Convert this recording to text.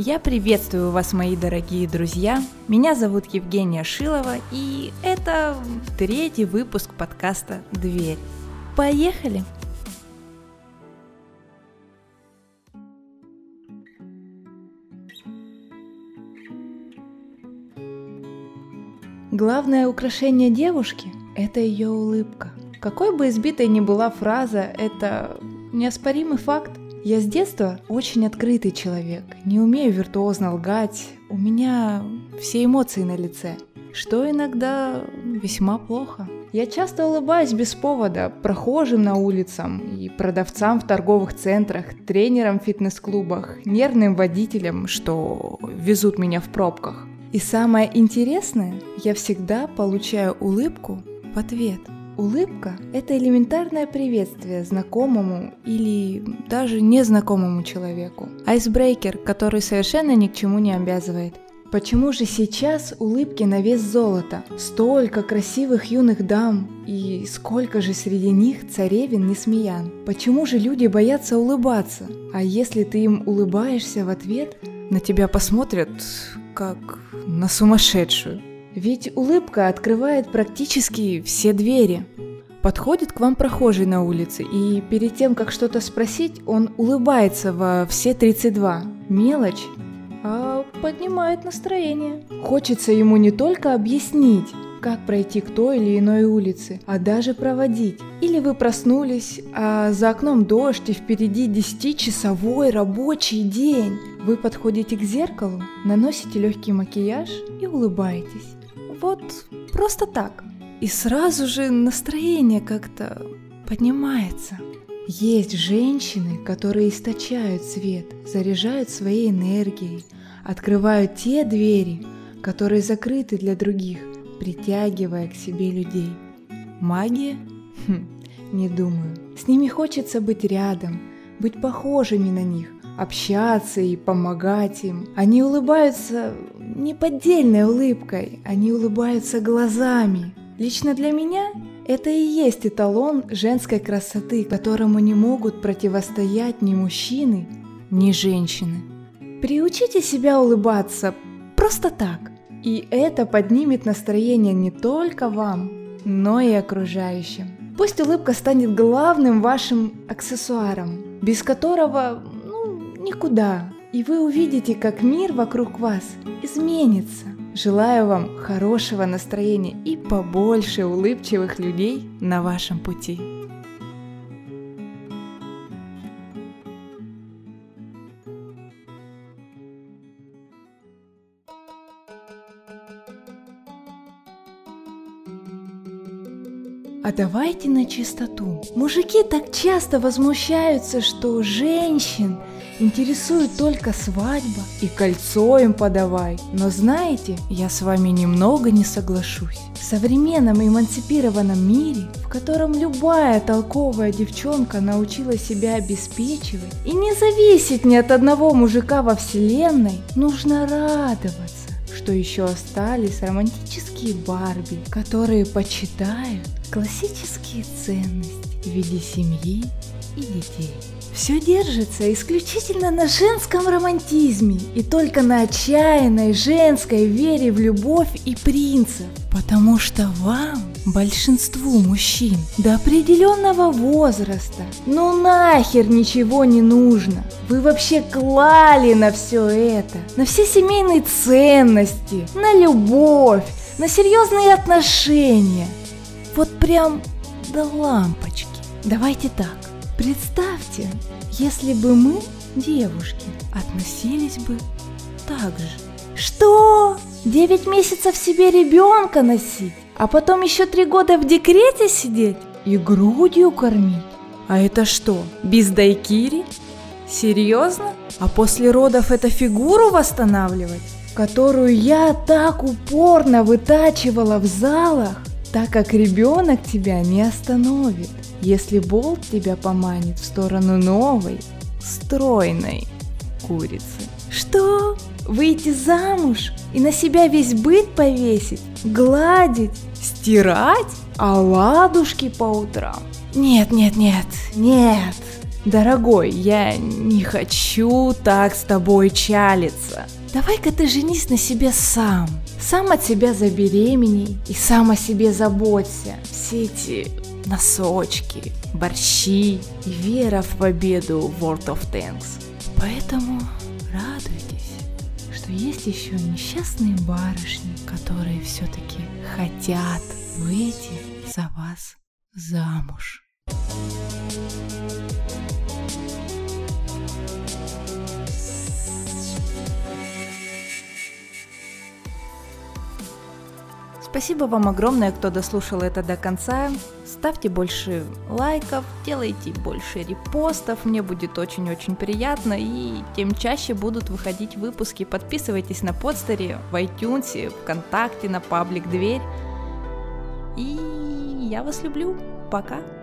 Я приветствую вас, мои дорогие друзья. Меня зовут Евгения Шилова, и это третий выпуск подкаста «Дверь». Поехали! Главное украшение девушки – это ее улыбка. Какой бы избитой ни была фраза, это неоспоримый факт – я с детства очень открытый человек, не умею виртуозно лгать, у меня все эмоции на лице, что иногда весьма плохо. Я часто улыбаюсь без повода прохожим на улицам и продавцам в торговых центрах, тренерам в фитнес-клубах, нервным водителям, что везут меня в пробках. И самое интересное, я всегда получаю улыбку в ответ – Улыбка – это элементарное приветствие знакомому или даже незнакомому человеку. Айсбрейкер, который совершенно ни к чему не обязывает. Почему же сейчас улыбки на вес золота? Столько красивых юных дам, и сколько же среди них царевин несмеян? Почему же люди боятся улыбаться? А если ты им улыбаешься в ответ, на тебя посмотрят как на сумасшедшую. Ведь улыбка открывает практически все двери. Подходит к вам прохожий на улице, и перед тем, как что-то спросить, он улыбается во все 32. Мелочь, а поднимает настроение. Хочется ему не только объяснить, как пройти к той или иной улице, а даже проводить. Или вы проснулись, а за окном дождь и впереди 10-часовой рабочий день. Вы подходите к зеркалу, наносите легкий макияж и улыбаетесь. Вот просто так. И сразу же настроение как-то поднимается. Есть женщины, которые источают свет, заряжают своей энергией, открывают те двери, которые закрыты для других, притягивая к себе людей. Магия? Хм, не думаю. С ними хочется быть рядом, быть похожими на них, общаться и помогать им. Они улыбаются не поддельной улыбкой, они улыбаются глазами. Лично для меня это и есть эталон женской красоты, которому не могут противостоять ни мужчины, ни женщины. Приучите себя улыбаться просто так, и это поднимет настроение не только вам, но и окружающим. Пусть улыбка станет главным вашим аксессуаром, без которого никуда. И вы увидите, как мир вокруг вас изменится. Желаю вам хорошего настроения и побольше улыбчивых людей на вашем пути. А давайте на чистоту. Мужики так часто возмущаются, что женщин интересует только свадьба и кольцо им подавай. Но знаете, я с вами немного не соглашусь. В современном эмансипированном мире, в котором любая толковая девчонка научила себя обеспечивать и не зависеть ни от одного мужика во вселенной, нужно радоваться что еще остались романтические Барби, которые почитают классические ценности в виде семьи и детей. Все держится исключительно на женском романтизме и только на отчаянной женской вере в любовь и принцев. Потому что вам, большинству мужчин, до определенного возраста, ну нахер ничего не нужно. Вы вообще клали на все это, на все семейные ценности, на любовь, на серьезные отношения. Вот прям до лампочки. Давайте так. Представьте, если бы мы, девушки, относились бы так же. Что? Девять месяцев себе ребенка носить, а потом еще три года в декрете сидеть и грудью кормить? А это что, без дайкири? Серьезно? А после родов это фигуру восстанавливать? Которую я так упорно вытачивала в залах, так как ребенок тебя не остановит если болт тебя поманит в сторону новой, стройной курицы. Что? Выйти замуж и на себя весь быт повесить, гладить, стирать, а ладушки по утрам? Нет, нет, нет, нет. Дорогой, я не хочу так с тобой чалиться. Давай-ка ты женись на себе сам. Сам от себя забеременей и сам о себе заботься. Все эти носочки, борщи и вера в победу World of Tanks. Поэтому радуйтесь, что есть еще несчастные барышни, которые все-таки хотят выйти за вас замуж. Спасибо вам огромное, кто дослушал это до конца. Ставьте больше лайков, делайте больше репостов, мне будет очень-очень приятно, и тем чаще будут выходить выпуски. Подписывайтесь на подстере, в iTunes, ВКонтакте, на паблик Дверь. И я вас люблю. Пока.